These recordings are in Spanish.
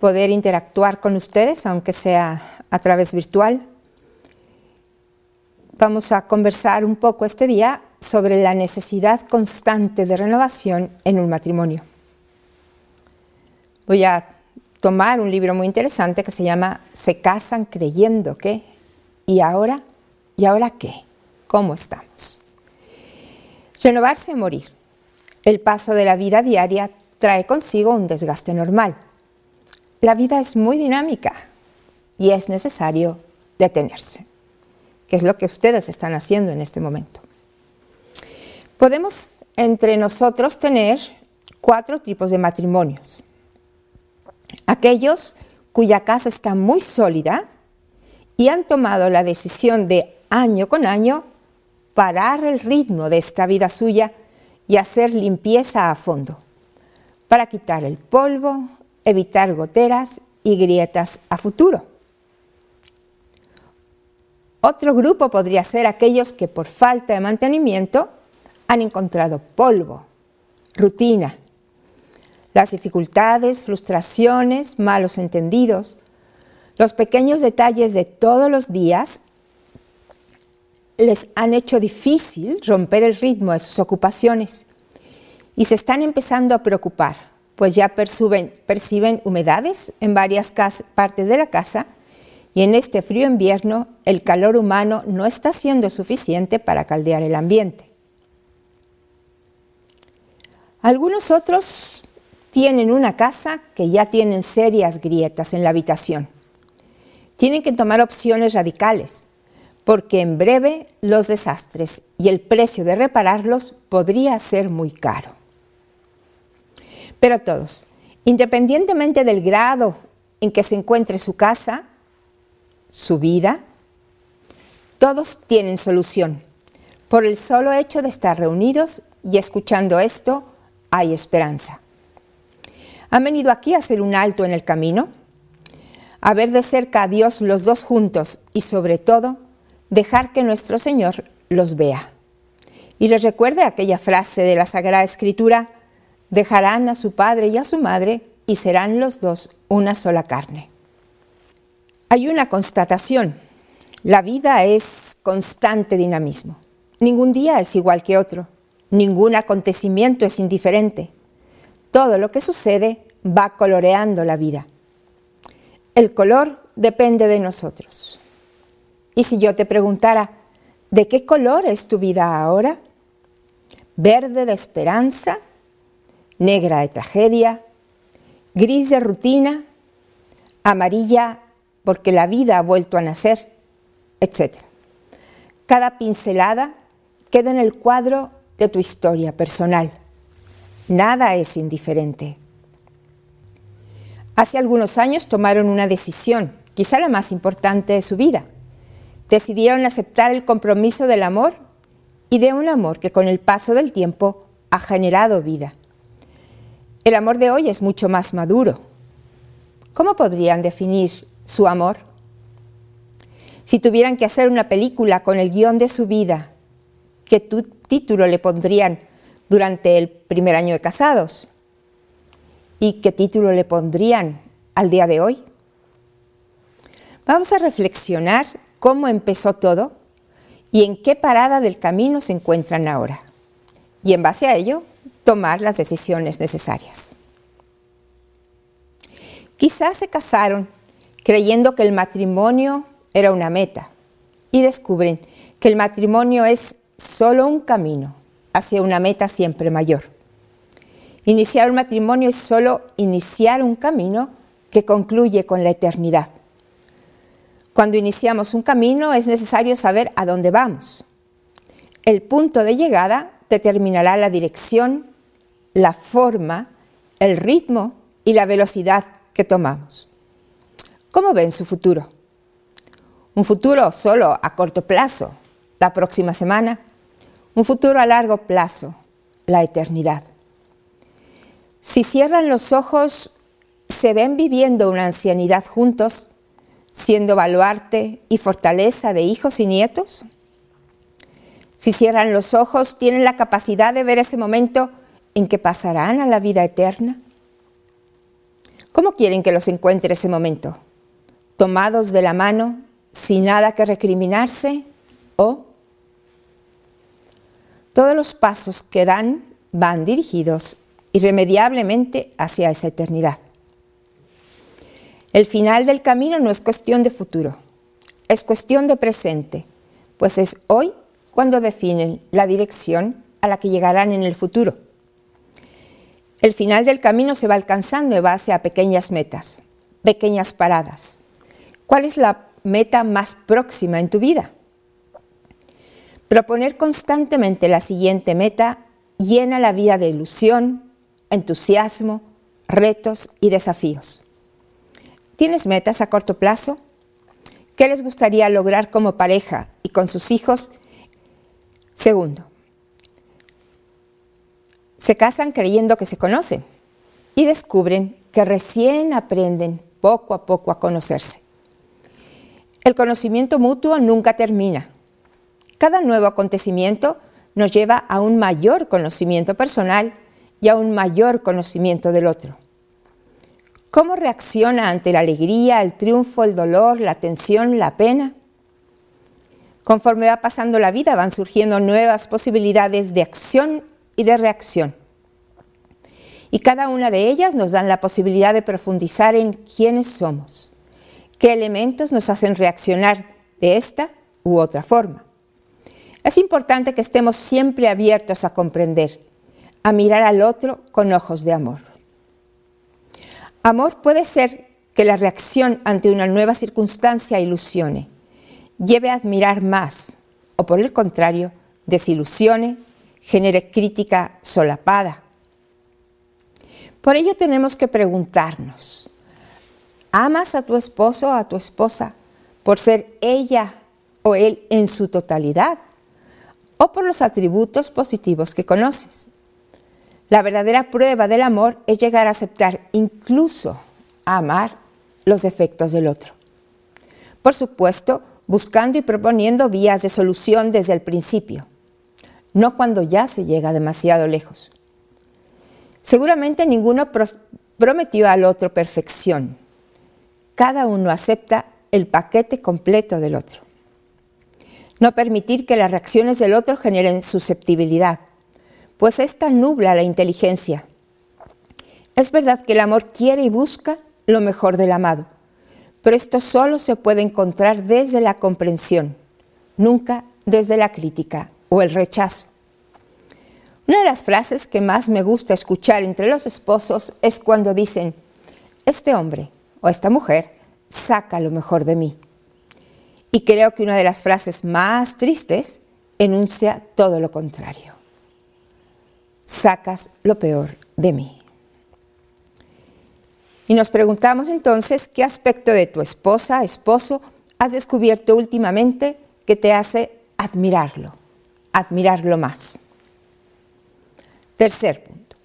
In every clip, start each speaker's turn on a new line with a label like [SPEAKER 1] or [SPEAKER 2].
[SPEAKER 1] poder interactuar con ustedes, aunque sea a través virtual. Vamos a conversar un poco este día sobre la necesidad constante de renovación en un matrimonio. Voy a tomar un libro muy interesante que se llama Se casan creyendo que, ¿y ahora? ¿Y ahora qué? ¿Cómo estamos? Renovarse y morir. El paso de la vida diaria trae consigo un desgaste normal la vida es muy dinámica y es necesario detenerse, que es lo que ustedes están haciendo en este momento. Podemos entre nosotros tener cuatro tipos de matrimonios. Aquellos cuya casa está muy sólida y han tomado la decisión de año con año parar el ritmo de esta vida suya y hacer limpieza a fondo, para quitar el polvo, evitar goteras y grietas a futuro. Otro grupo podría ser aquellos que por falta de mantenimiento han encontrado polvo, rutina, las dificultades, frustraciones, malos entendidos, los pequeños detalles de todos los días les han hecho difícil romper el ritmo de sus ocupaciones y se están empezando a preocupar pues ya perciben, humedades en varias partes de la casa y en este frío invierno el calor humano no está siendo suficiente para caldear el ambiente. Algunos otros tienen una casa que ya tienen serias grietas en la habitación. Tienen que tomar opciones radicales, porque en breve los desastres y el precio de repararlos podría ser muy caro. Pero todos, independientemente del grado en que se encuentre su casa, su vida, todos tienen solución. Por el solo hecho de estar reunidos y escuchando esto, hay esperanza. ¿Han venido aquí a hacer un alto en el camino? A ver de cerca a Dios los dos juntos y sobre todo, dejar que nuestro Señor los vea. Y les recuerde aquella frase de la Sagrada Escritura, dejarán a su padre y a su madre y serán los dos una sola carne. Hay una constatación. La vida es constante dinamismo. Ningún día es igual que otro. Ningún acontecimiento es indiferente. Todo lo que sucede va coloreando la vida. El color depende de nosotros. Y si yo te preguntara, ¿de qué color es tu vida ahora? ¿Verde de esperanza? Negra de tragedia, gris de rutina, amarilla porque la vida ha vuelto a nacer, etc. Cada pincelada queda en el cuadro de tu historia personal. Nada es indiferente. Hace algunos años tomaron una decisión, quizá la más importante de su vida. Decidieron aceptar el compromiso del amor y de un amor que con el paso del tiempo ha generado vida. El amor de hoy es mucho más maduro. ¿Cómo podrían definir su amor? Si tuvieran que hacer una película con el guion de su vida, ¿qué título le pondrían durante el primer año de casados? ¿Y qué título le pondrían al día de hoy? Vamos a reflexionar cómo empezó todo y en qué parada del camino se encuentran ahora. Y en base a ello, tomar las decisiones necesarias. Quizás se casaron creyendo que el matrimonio era una meta y descubren que el matrimonio es solo un camino hacia una meta siempre mayor. Iniciar un matrimonio es solo iniciar un camino que concluye con la eternidad. Cuando iniciamos un camino es necesario saber a dónde vamos. El punto de llegada determinará la dirección, la forma, el ritmo y la velocidad que tomamos. ¿Cómo ven su futuro? Un futuro solo a corto plazo, la próxima semana. Un futuro a largo plazo, la eternidad. Si cierran los ojos, ¿se ven viviendo una ancianidad juntos, siendo baluarte y fortaleza de hijos y nietos? Si cierran los ojos, ¿tienen la capacidad de ver ese momento en que pasarán a la vida eterna? ¿Cómo quieren que los encuentre ese momento? ¿Tomados de la mano, sin nada que recriminarse? ¿O todos los pasos que dan van dirigidos irremediablemente hacia esa eternidad? El final del camino no es cuestión de futuro, es cuestión de presente, pues es hoy cuando definen la dirección a la que llegarán en el futuro. El final del camino se va alcanzando en base a pequeñas metas, pequeñas paradas. ¿Cuál es la meta más próxima en tu vida? Proponer constantemente la siguiente meta llena la vida de ilusión, entusiasmo, retos y desafíos. ¿Tienes metas a corto plazo? ¿Qué les gustaría lograr como pareja y con sus hijos? Segundo, se casan creyendo que se conocen y descubren que recién aprenden poco a poco a conocerse. El conocimiento mutuo nunca termina. Cada nuevo acontecimiento nos lleva a un mayor conocimiento personal y a un mayor conocimiento del otro. ¿Cómo reacciona ante la alegría, el triunfo, el dolor, la tensión, la pena? Conforme va pasando la vida van surgiendo nuevas posibilidades de acción y de reacción. Y cada una de ellas nos dan la posibilidad de profundizar en quiénes somos, qué elementos nos hacen reaccionar de esta u otra forma. Es importante que estemos siempre abiertos a comprender, a mirar al otro con ojos de amor. Amor puede ser que la reacción ante una nueva circunstancia ilusione, lleve a admirar más, o por el contrario, desilusione, genere crítica solapada. Por ello tenemos que preguntarnos, ¿amas a tu esposo o a tu esposa por ser ella o él en su totalidad o por los atributos positivos que conoces? La verdadera prueba del amor es llegar a aceptar incluso a amar los defectos del otro. Por supuesto, buscando y proponiendo vías de solución desde el principio no cuando ya se llega demasiado lejos. Seguramente ninguno prometió al otro perfección. Cada uno acepta el paquete completo del otro. No permitir que las reacciones del otro generen susceptibilidad, pues esta nubla la inteligencia. Es verdad que el amor quiere y busca lo mejor del amado, pero esto solo se puede encontrar desde la comprensión, nunca desde la crítica o el rechazo. Una de las frases que más me gusta escuchar entre los esposos es cuando dicen, este hombre o esta mujer saca lo mejor de mí. Y creo que una de las frases más tristes enuncia todo lo contrario. Sacas lo peor de mí. Y nos preguntamos entonces qué aspecto de tu esposa, esposo, has descubierto últimamente que te hace admirarlo admirarlo más. Tercer punto.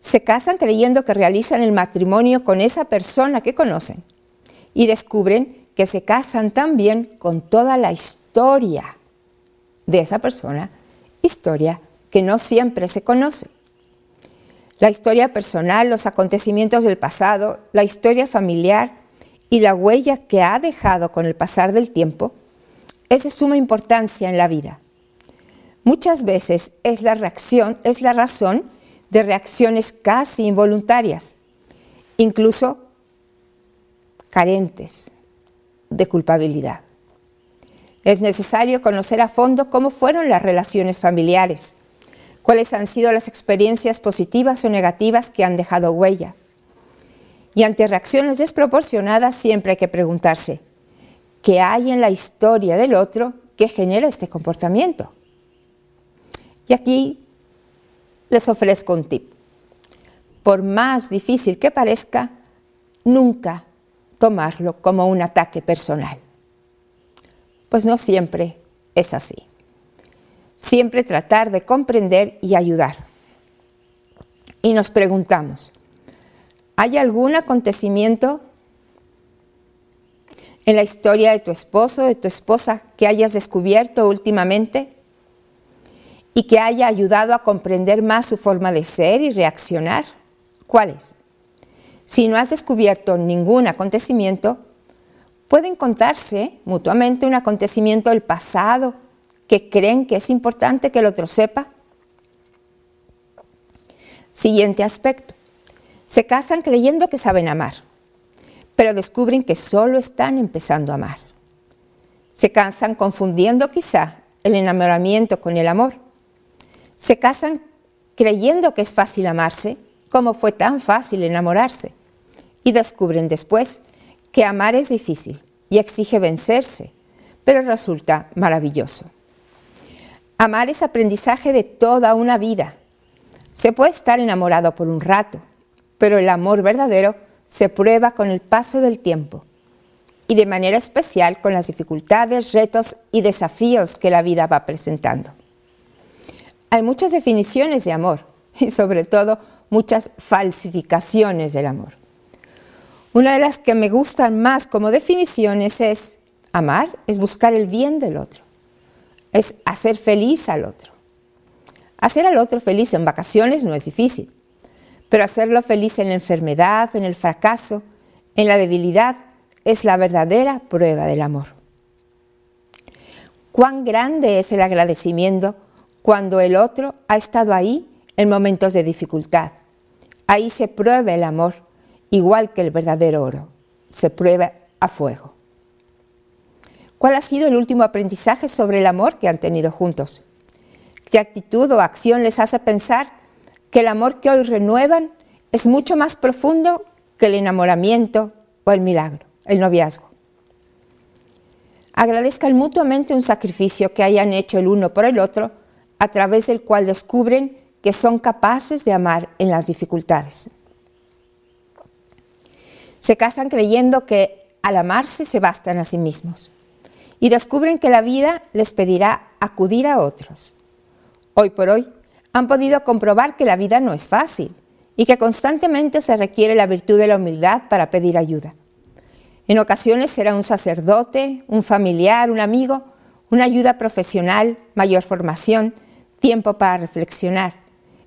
[SPEAKER 1] Se casan creyendo que realizan el matrimonio con esa persona que conocen y descubren que se casan también con toda la historia de esa persona, historia que no siempre se conoce. La historia personal, los acontecimientos del pasado, la historia familiar y la huella que ha dejado con el pasar del tiempo es de suma importancia en la vida muchas veces es la reacción, es la razón de reacciones casi involuntarias, incluso carentes de culpabilidad. Es necesario conocer a fondo cómo fueron las relaciones familiares, cuáles han sido las experiencias positivas o negativas que han dejado huella. Y ante reacciones desproporcionadas siempre hay que preguntarse, ¿qué hay en la historia del otro que genera este comportamiento? Y aquí les ofrezco un tip. Por más difícil que parezca, nunca tomarlo como un ataque personal. Pues no siempre es así. Siempre tratar de comprender y ayudar. Y nos preguntamos, ¿hay algún acontecimiento en la historia de tu esposo, de tu esposa, que hayas descubierto últimamente y que haya ayudado a comprender más su forma de ser y reaccionar? ¿Cuál es? Si no has descubierto ningún acontecimiento, pueden contarse mutuamente un acontecimiento del pasado que creen que es importante que el otro sepa. Siguiente aspecto. Se casan creyendo que saben amar, pero descubren que solo están empezando a amar. Se casan confundiendo quizá el enamoramiento con el amor. Se casan creyendo que es fácil amarse, como fue tan fácil enamorarse. Y descubren después que amar es difícil y exige vencerse, pero resulta maravilloso. Amar es aprendizaje de toda una vida. Se puede estar enamorado por un rato, pero el amor verdadero se prueba con el paso del tiempo y de manera especial con las dificultades, retos y desafíos que la vida va presentando. Hay muchas definiciones de amor y sobre todo muchas falsificaciones del amor. Una de las que me gustan más como definiciones es amar es buscar el bien del otro, es hacer feliz al otro. Hacer al otro feliz en vacaciones no es difícil, pero hacerlo feliz en la enfermedad, en el fracaso, en la debilidad, es la verdadera prueba del amor. Cuán grande es el agradecimiento cuando el otro ha estado ahí en momentos de dificultad. Ahí se prueba el amor igual que el verdadero oro, se prueba a fuego. ¿Cuál ha sido el último aprendizaje sobre el amor que han tenido juntos? ¿Qué actitud o acción les hace pensar que el amor que hoy renuevan es mucho más profundo que el enamoramiento o el milagro, el noviazgo? Agradezcan mutuamente un sacrificio que hayan hecho el uno por el otro, a través del cual descubren que son capaces de amar en las dificultades. Se casan creyendo que al amarse se bastan a sí mismos y descubren que la vida les pedirá acudir a otros. Hoy por hoy han podido comprobar que la vida no es fácil y que constantemente se requiere la virtud de la humildad para pedir ayuda. En ocasiones será un sacerdote, un familiar, un amigo, una ayuda profesional, mayor formación, tiempo para reflexionar.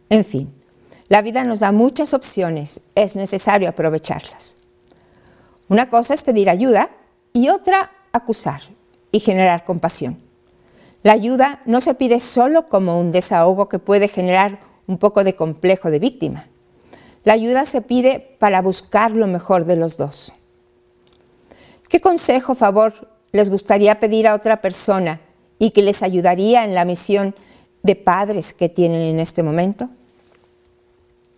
[SPEAKER 1] En fin, la vida nos da muchas opciones, es necesario aprovecharlas. Una cosa es pedir ayuda y otra acusar y generar compasión. La ayuda no se pide solo como un desahogo que puede generar un poco de complejo de víctima. La ayuda se pide para buscar lo mejor de los dos. ¿Qué consejo, favor, les gustaría pedir a otra persona y que les ayudaría en la misión de padres que tienen en este momento?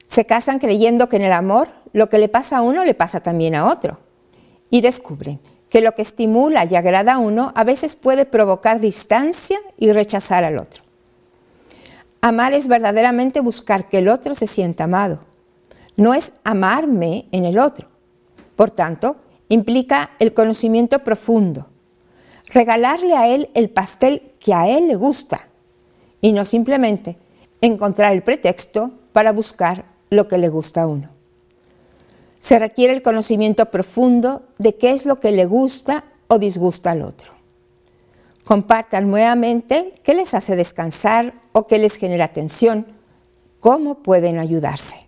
[SPEAKER 1] Se casan creyendo que en el amor lo que le pasa a uno le pasa también a otro y descubren que lo que estimula y agrada a uno a veces puede provocar distancia y rechazar al otro. Amar es verdaderamente buscar que el otro se sienta amado. No es amarme en el otro. Por tanto, implica el conocimiento profundo. Regalarle a él el pastel que a él le gusta y no simplemente encontrar el pretexto para buscar lo que le gusta a uno. Se requiere el conocimiento profundo de qué es lo que le gusta o disgusta al otro. Compartan nuevamente qué les hace descansar o qué les genera tensión, cómo pueden ayudarse.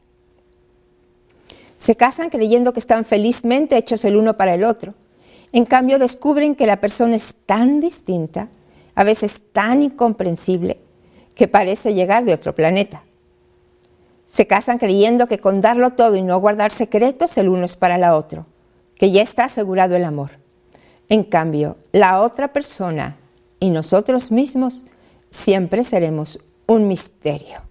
[SPEAKER 1] Se casan creyendo que están felizmente hechos el uno para el otro. En cambio descubren que la persona es tan distinta, a veces tan incomprensible, que parece llegar de otro planeta. Se casan creyendo que con darlo todo y no guardar secretos el uno es para la otra, que ya está asegurado el amor. En cambio, la otra persona y nosotros mismos siempre seremos un misterio.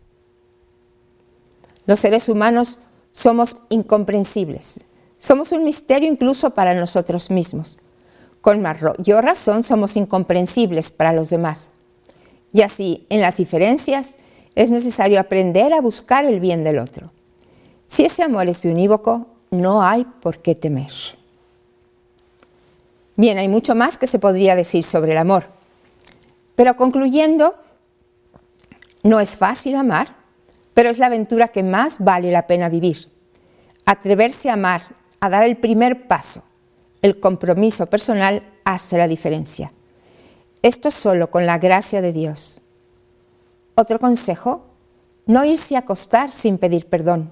[SPEAKER 1] Los seres humanos somos incomprensibles. Somos un misterio incluso para nosotros mismos. Con mayor razón somos incomprensibles para los demás. Y así, en las diferencias, es necesario aprender a buscar el bien del otro. Si ese amor es unívoco, no hay por qué temer. Bien, hay mucho más que se podría decir sobre el amor. Pero concluyendo, no es fácil amar, pero es la aventura que más vale la pena vivir. Atreverse a amar, a dar el primer paso, el compromiso personal hace la diferencia. Esto solo con la gracia de Dios. Otro consejo, no irse a acostar sin pedir perdón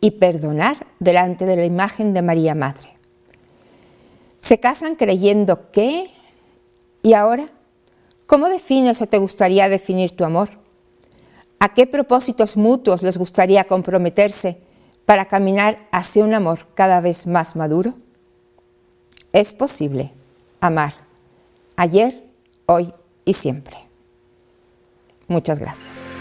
[SPEAKER 1] y perdonar delante de la imagen de María Madre. Se casan creyendo que... ¿Y ahora? ¿Cómo defines o te gustaría definir tu amor? ¿A qué propósitos mutuos les gustaría comprometerse para caminar hacia un amor cada vez más maduro? Es posible amar ayer, hoy y siempre. Muchas gracias.